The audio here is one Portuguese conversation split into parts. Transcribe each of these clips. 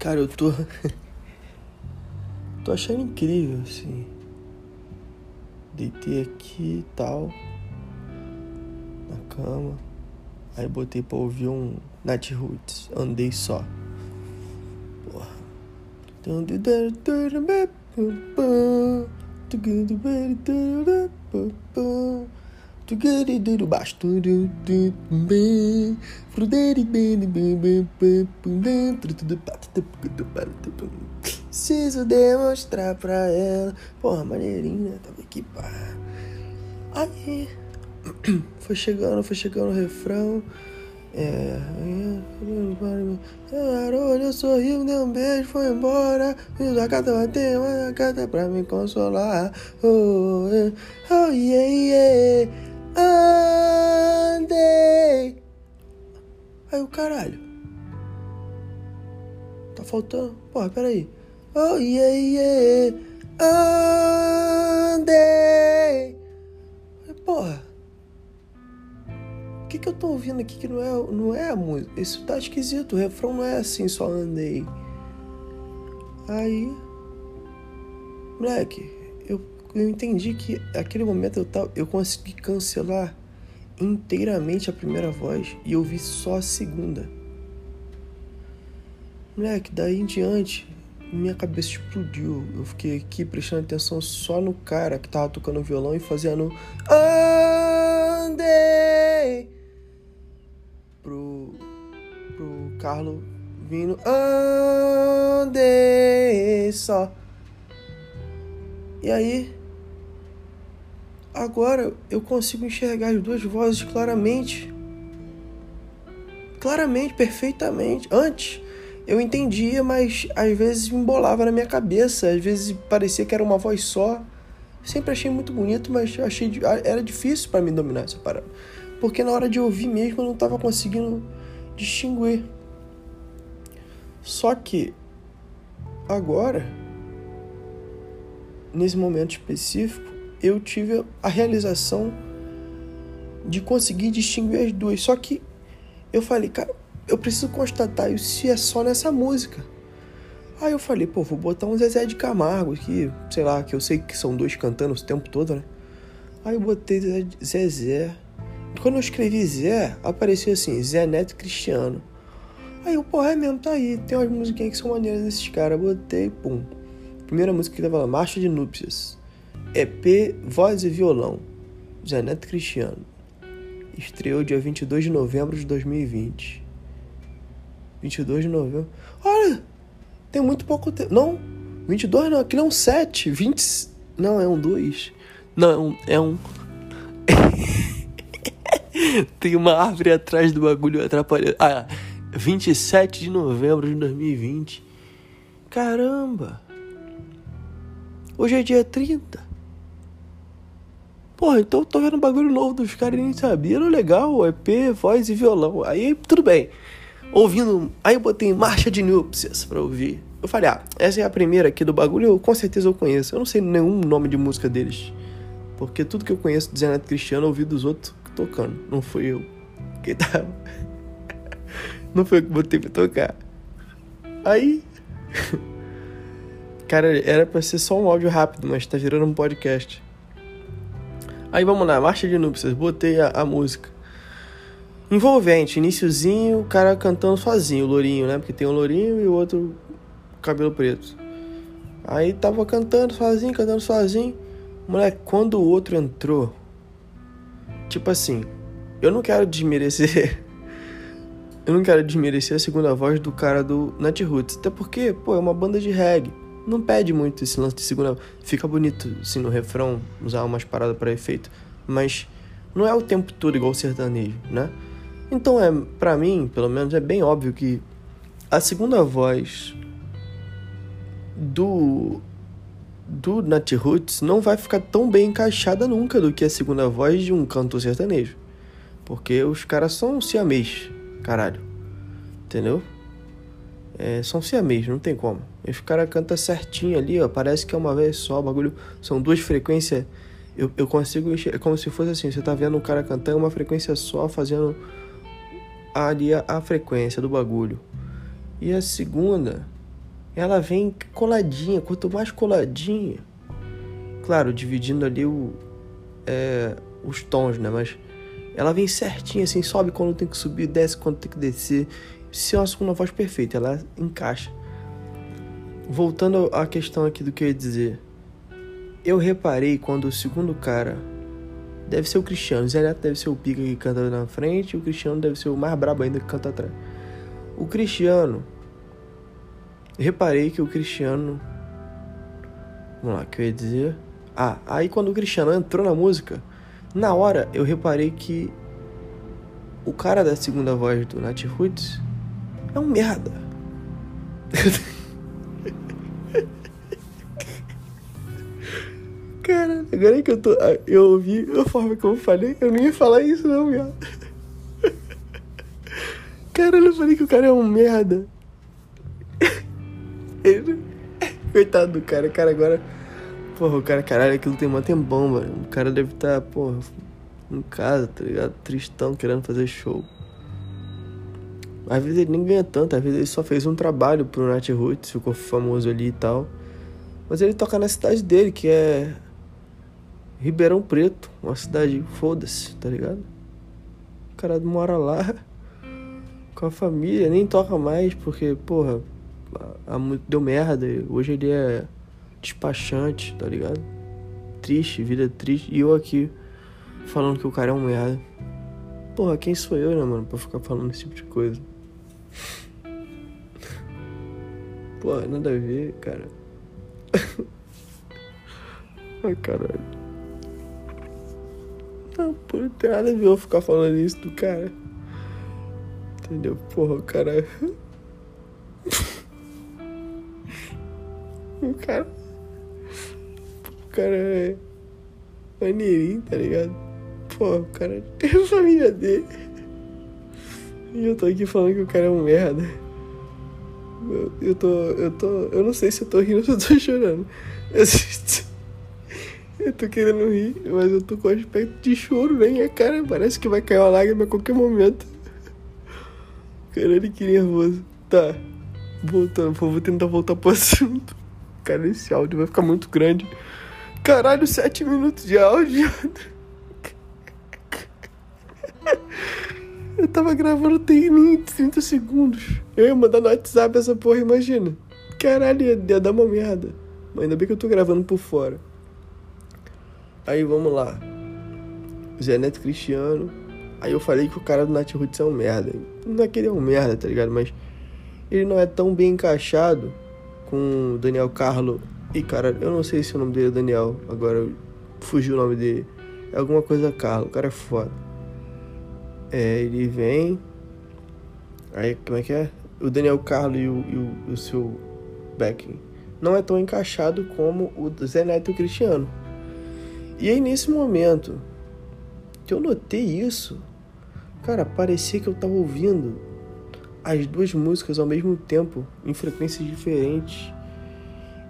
Cara, eu tô. tô achando incrível, assim. Deitei aqui e tal. Na cama. Aí botei pra ouvir um Nat Roots. Andei só. Porra. Preciso demonstrar pra ela. Porra, maneirinha, tava aqui, pá. Aí. Foi chegando, foi chegando o refrão. É. Olha, sorriu, deu um beijo, foi embora. A carta bater, uma carta pra me consolar. Oh, oh yeah, yeah. Andei. Aí o caralho. Tá faltando? Porra, peraí. Oh yeah, yeah. Andei. Porra que, que eu tô ouvindo aqui que não é, não é a música? Isso tá esquisito, o refrão não é assim, só andei. Aí. Moleque, eu, entendi que aquele momento eu, tava, eu consegui cancelar inteiramente a primeira voz e eu vi só a segunda. Moleque, daí em diante, minha cabeça explodiu. Eu fiquei aqui prestando atenção só no cara que tava tocando violão e fazendo. Andei pro, pro Carlos vindo andei só. E aí, agora eu consigo enxergar as duas vozes claramente. Claramente, perfeitamente. Antes eu entendia, mas às vezes embolava na minha cabeça, às vezes parecia que era uma voz só. Sempre achei muito bonito, mas achei era difícil para mim dominar essa parada porque na hora de ouvir mesmo eu não estava conseguindo distinguir. Só que agora, nesse momento específico, eu tive a realização de conseguir distinguir as duas. Só que eu falei, cara, eu preciso constatar isso se é só nessa música. Aí eu falei, pô, vou botar um Zezé de Camargo aqui, sei lá, que eu sei que são dois cantando o tempo todo, né? Aí eu botei Zezé quando eu escrevi Zé, apareceu assim, Zé Neto Cristiano. Aí eu, porra, é mesmo, tá aí. Tem umas musiquinhas que são maneiras desses caras. Botei, pum. Primeira música que tava lá, Marcha de Núpcias. EP, voz e violão. Zé Neto Cristiano. Estreou dia 22 de novembro de 2020. 22 de novembro. Olha! Tem muito pouco tempo. Não, 22 não, aquilo é um 7. 20. Não, é um 2. Não, é um. É um... Tem uma árvore atrás do bagulho atrapalhando. Ah, 27 de novembro de 2020. Caramba! Hoje é dia 30. Porra, então eu tô vendo um bagulho novo dos caras e nem sabia. Era legal, EP, voz e violão. Aí tudo bem. Ouvindo. Aí eu botei marcha de núpcias pra ouvir. Eu falei, ah, essa é a primeira aqui do bagulho, eu, com certeza eu conheço. Eu não sei nenhum nome de música deles. Porque tudo que eu conheço do Zenato Cristiano eu ouvi dos outros tocando. Não fui eu que tava. Não foi eu que botei pra tocar. Aí. Cara, era pra ser só um áudio rápido, mas tá virando um podcast. Aí vamos lá, Marcha de Núpcias, botei a, a música. Envolvente, iníciozinho, o cara cantando sozinho, o lourinho, né? Porque tem um lourinho e o outro cabelo preto. Aí tava cantando sozinho, cantando sozinho. Moleque, quando o outro entrou, Tipo assim, eu não quero desmerecer. eu não quero desmerecer a segunda voz do cara do Nat Roots. Até porque, pô, é uma banda de reggae. Não pede muito esse lance de segunda. Fica bonito, assim, no refrão, usar umas paradas para efeito. Mas não é o tempo todo igual o sertanejo, né? Então é, para mim, pelo menos, é bem óbvio que a segunda voz do do Nat Roots não vai ficar tão bem encaixada nunca do que a segunda voz de um cantor sertanejo. Porque os caras são siamês, caralho. Entendeu? É, são siamês, não tem como. Os caras cantam certinho ali, ó. Parece que é uma vez só, o bagulho. São duas frequências. Eu, eu consigo. É como se fosse assim: você tá vendo um cara cantando uma frequência só, fazendo ali a, a frequência do bagulho. E a segunda ela vem coladinha, quanto mais coladinha. Claro, dividindo ali o, é, os tons, né? Mas ela vem certinha, assim, sobe quando tem que subir, desce quando tem que descer. Se é uma segunda voz perfeita, ela encaixa. Voltando à questão aqui do que eu ia dizer. Eu reparei quando o segundo cara deve ser o Cristiano, o Zé Neto deve ser o pica que canta na frente, o Cristiano deve ser o mais brabo ainda que canta atrás. O Cristiano, reparei que o Cristiano, vamos lá, que eu ia dizer? Ah, aí quando o Cristiano entrou na música, na hora eu reparei que o cara da segunda voz do Nat Roots é um merda. Cara, agora que eu tô. Eu ouvi a forma que eu falei, eu não ia falar isso não, viado. Cara, eu falei que o cara é um merda. Ele... Coitado do cara, cara agora. Porra, o cara, caralho, aquilo tem mó tempão, mano. O cara deve estar, tá, porra, em casa, tá ligado? Tristão, querendo fazer show. Às vezes ele nem ganha tanto, às vezes ele só fez um trabalho pro Nat Roots, ficou famoso ali e tal. Mas ele toca na cidade dele, que é Ribeirão Preto, uma cidade, foda-se, tá ligado? O cara mora lá com a família, nem toca mais, porque, porra, deu merda. Hoje ele é despachante, tá ligado? Triste, vida triste. E eu aqui falando que o cara é um merda. Porra, quem sou eu, né, mano, pra ficar falando esse tipo de coisa? Porra, nada a ver, cara. Ai, caralho. Não, pô, não tem nada a ver eu ficar falando isso do cara. Entendeu? Porra, o cara. o cara cara é maneirinho, tá ligado? Pô, o cara tem a família dele. E eu tô aqui falando que o cara é um merda. Eu, eu tô. Eu tô. Eu não sei se eu tô rindo ou se eu tô chorando. Eu, eu tô querendo rir, mas eu tô com aspecto de choro na minha cara. Parece que vai cair uma lágrima a qualquer momento. Caralho, que nervoso. Tá. Voltando, vou tentar voltar pro assunto. Cara, esse áudio vai ficar muito grande. Caralho, sete minutos de áudio. Eu tava gravando tem nem 30 segundos. Eu ia mandar no WhatsApp essa porra, imagina. Caralho, ia, ia dar uma merda. Mas ainda bem que eu tô gravando por fora. Aí vamos lá. Zé Neto Cristiano. Aí eu falei que o cara do Nath Roots é um merda. Não é que ele é um merda, tá ligado? Mas ele não é tão bem encaixado com o Daniel Carlo e cara, eu não sei se o nome dele é Daniel, agora fugiu o nome dele. É alguma coisa Carlos, o cara é foda. É, ele vem. Aí, como é que é? O Daniel Carlos e o, e o, o seu backing não é tão encaixado como o Zé Neto e o Cristiano. E aí, nesse momento que eu notei isso, cara, parecia que eu tava ouvindo as duas músicas ao mesmo tempo, em frequências diferentes.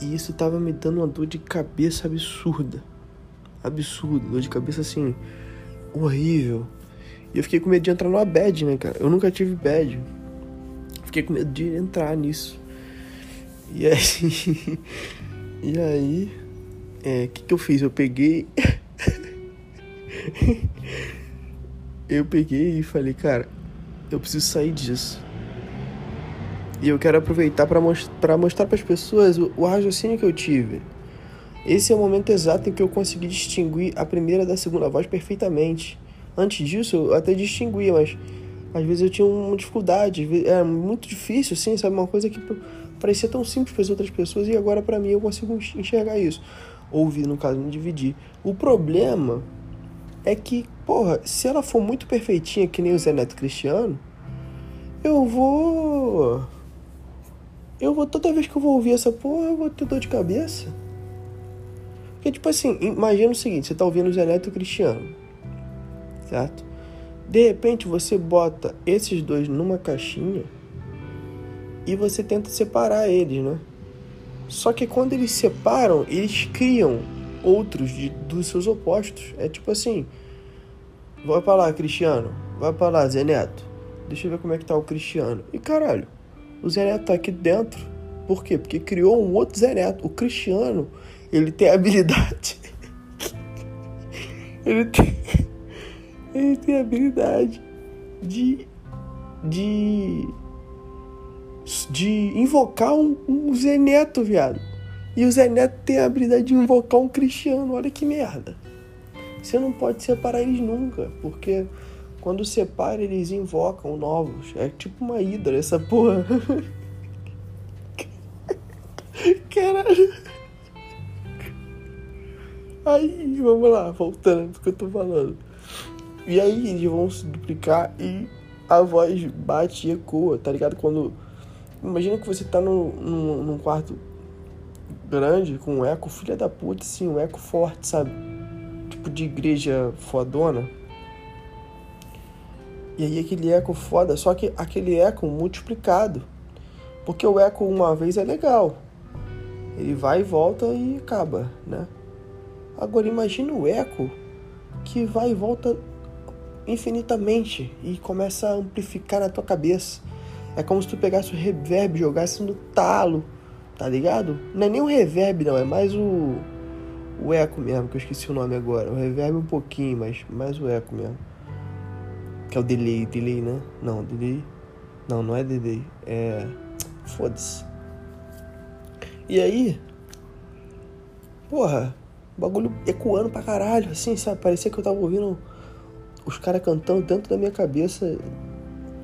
E isso tava me dando uma dor de cabeça absurda. Absurda, dor de cabeça assim, horrível. E eu fiquei com medo de entrar numa bad, né, cara? Eu nunca tive bad. Fiquei com medo de entrar nisso. E aí. e aí. O é, que, que eu fiz? Eu peguei. eu peguei e falei, cara, eu preciso sair disso. E eu quero aproveitar para most mostrar para as pessoas o, o raciocínio que eu tive. Esse é o momento exato em que eu consegui distinguir a primeira da segunda voz perfeitamente. Antes disso, eu até distinguia, mas às vezes eu tinha uma dificuldade, era muito difícil, assim, sabe? Uma coisa que parecia tão simples para as outras pessoas e agora para mim eu consigo enxergar isso. Ouvir, no caso, me dividir. O problema é que, porra, se ela for muito perfeitinha, que nem o Zé Neto Cristiano, eu vou eu vou, toda vez que eu vou ouvir essa porra, eu vou ter dor de cabeça. Porque, tipo assim, imagina o seguinte: você tá ouvindo o Zé Neto Cristiano, certo? De repente você bota esses dois numa caixinha e você tenta separar eles, né? Só que quando eles separam, eles criam outros de, dos seus opostos. É tipo assim: vai pra lá, Cristiano, vai pra lá, Zé Neto. Deixa eu ver como é que tá o Cristiano. E caralho, o Zé Neto tá aqui dentro Por quê? Porque criou um outro Zé Neto. O Cristiano, ele tem habilidade. ele tem. Ele tem a habilidade de. de. de invocar um, um Zé Neto, viado. E o Zé Neto tem a habilidade de invocar um Cristiano. Olha que merda. Você não pode separar eles nunca, porque quando separa, eles invocam novos. É tipo uma hidra essa porra. Caralho. Aí, vamos lá, voltando do que eu tô falando. E aí eles vão se duplicar e a voz bate e ecoa, tá ligado? Quando. Imagina que você tá num, num, num quarto grande com um eco, filha da puta, assim, um eco forte, sabe? Tipo de igreja fodona. E aí aquele eco foda, só que aquele eco multiplicado. Porque o eco uma vez é legal. Ele vai e volta e acaba, né? Agora imagina o eco que vai e volta infinitamente e começa a amplificar na tua cabeça. É como se tu pegasse o reverb e jogasse no talo, tá ligado? Não é nem o reverb não, é mais o o eco mesmo, que eu esqueci o nome agora. O reverb um pouquinho, mas mais o eco mesmo. Que é o delay, delay, né? Não, delay. Não, não é delay. É. Foda-se. E aí. Porra, bagulho ecoando pra caralho, assim, sabe? Parecia que eu tava ouvindo os caras cantando dentro da minha cabeça,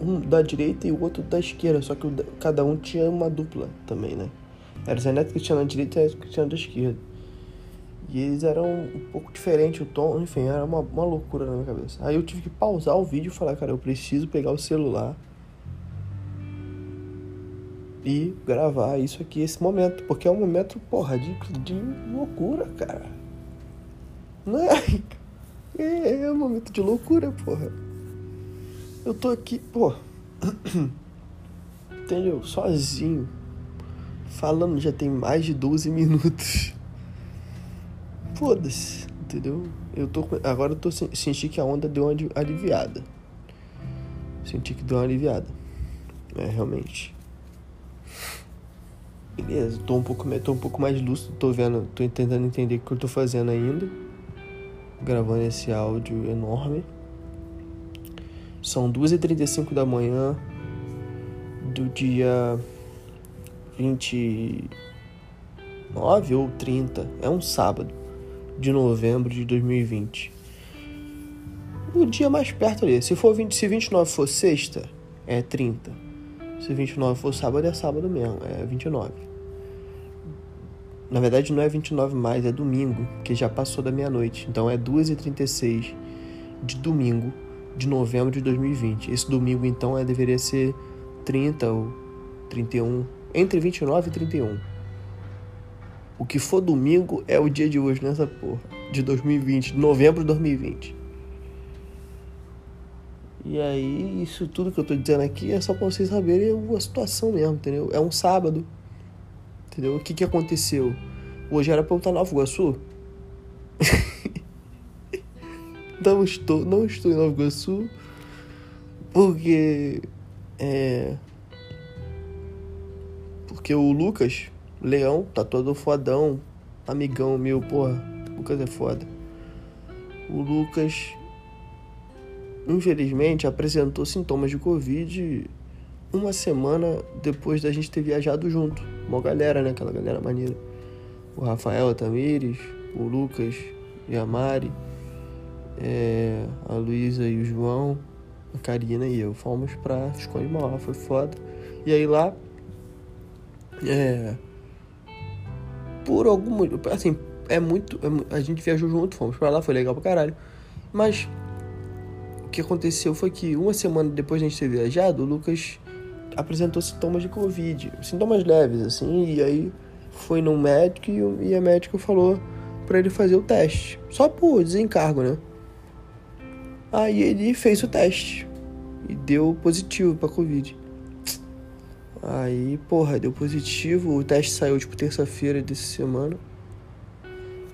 um da direita e o outro da esquerda, só que cada um tinha uma dupla também, né? Era o Zé Neto que tinha na direita e o que tinha na esquerda. E eles eram um pouco diferentes, o tom, enfim, era uma, uma loucura na minha cabeça. Aí eu tive que pausar o vídeo e falar, cara, eu preciso pegar o celular e gravar isso aqui, esse momento, porque é um momento, porra, de, de loucura, cara. Não é? É, é um momento de loucura, porra. Eu tô aqui, pô. Entendeu? Sozinho. Falando já tem mais de 12 minutos foda-se, entendeu? Eu tô agora eu tô senti que a onda deu uma aliviada. Senti que deu uma aliviada. É, realmente. Beleza, tô um pouco, tô um pouco mais lúcido, tô vendo, tô tentando entender o que eu tô fazendo ainda. Gravando esse áudio enorme. São 2h35 da manhã do dia 29 ou 30. É um sábado de novembro de 2020. O dia mais perto ali. Se for 20, se 29 for sexta, é 30. Se 29 for sábado, é sábado mesmo, é 29. Na verdade, não é 29 mais, é domingo, que já passou da meia-noite. Então é 2h36 de domingo de novembro de 2020. Esse domingo, então, é, deveria ser 30 ou 31. Entre 29 e 31. O que for domingo é o dia de hoje nessa porra. De 2020, de novembro de 2020. E aí, isso tudo que eu tô dizendo aqui é só pra vocês saberem a situação mesmo, entendeu? É um sábado. Entendeu? O que que aconteceu? Hoje era pra eu estar Nova Iguaçu. não estou, não estou em Nova Iguaçu. Porque. É. Porque o Lucas, Leão tá todo fodão, amigão meu, porra. Lucas é foda. O Lucas, infelizmente, apresentou sintomas de Covid uma semana depois da gente ter viajado junto. Uma galera, né? Aquela galera maneira. O Rafael, Tamires, o Lucas e a Mari, é, a Luísa e o João, a Karina e eu. Fomos pra Esconde Maior, foi foda. E aí lá. É, por algum. Assim, é muito. É, a gente viajou junto, fomos pra lá, foi legal pra caralho. Mas o que aconteceu foi que uma semana depois de a gente ter viajado, o Lucas apresentou sintomas de Covid. Sintomas leves, assim, e aí foi no médico e, e a médica falou para ele fazer o teste. Só por desencargo, né? Aí ele fez o teste e deu positivo pra Covid. Aí, porra, deu positivo. O teste saiu, tipo, terça-feira dessa semana.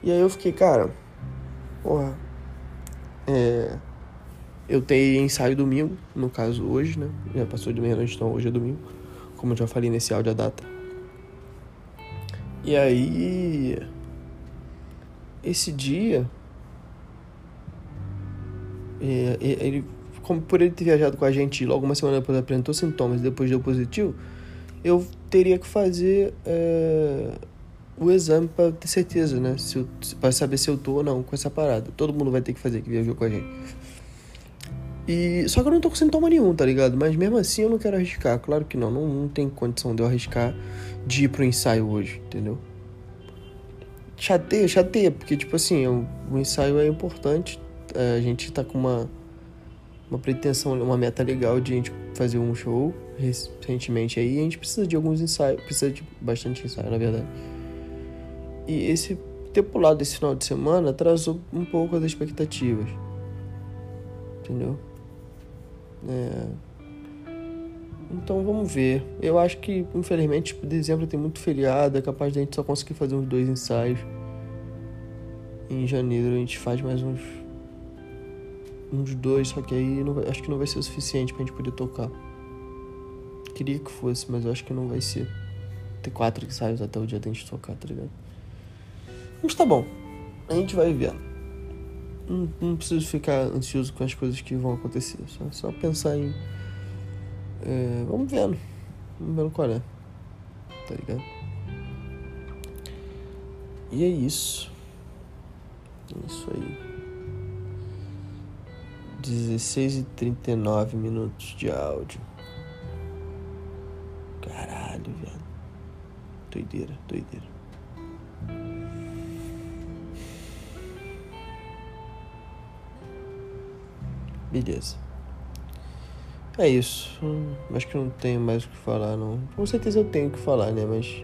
E aí eu fiquei, cara, porra, é. Eu tenho ensaio domingo, no caso hoje, né? Já passou de meia-noite, então hoje é domingo. Como eu já falei nesse áudio, a data. E aí. Esse dia. É, ele, como por ele ter viajado com a gente logo uma semana depois apresentou sintomas e depois deu positivo, eu teria que fazer é, o exame para ter certeza, né? Se para saber se eu tô ou não com essa parada. Todo mundo vai ter que fazer que viajou com a gente. E só que eu não tô com sintoma nenhum, tá ligado? Mas mesmo assim eu não quero arriscar. Claro que não, não, não tem condição de eu arriscar de ir pro ensaio hoje, entendeu? Chateia, chateia, porque tipo assim, o, o ensaio é importante. É, a gente tá com uma, uma pretensão, uma meta legal de a gente fazer um show recentemente aí. a gente precisa de alguns ensaios, precisa de bastante ensaio, na verdade. E esse ter pulado esse final de semana atrasou um pouco as expectativas. Entendeu? É... Então vamos ver. Eu acho que, infelizmente, tipo, dezembro tem muito feriado, é capaz de a gente só conseguir fazer uns dois ensaios. Em janeiro a gente faz mais uns. uns dois, só que aí não acho que não vai ser o suficiente pra gente poder tocar. Queria que fosse, mas eu acho que não vai ser. Ter quatro ensaios até o dia da gente tocar, tá ligado? Mas tá bom. A gente vai vendo. Não, não preciso ficar ansioso com as coisas que vão acontecer. Só, só pensar em. É, vamos vendo. Vamos vendo qual é. Tá ligado? E é isso. É isso aí. 16 e 39 minutos de áudio. Caralho, velho. Doideira, doideira. Beleza. É isso. Acho que não tenho mais o que falar, não. Com certeza eu tenho o que falar, né? Mas.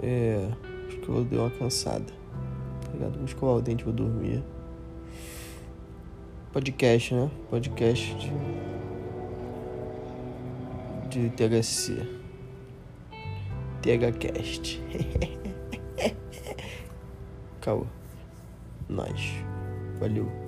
É. Acho que eu dar uma cansada. Tá ligado? Vou escovar o dente, vou dormir. Podcast, né? Podcast de. De THC. THCast. Acabou. Nós. Valeu.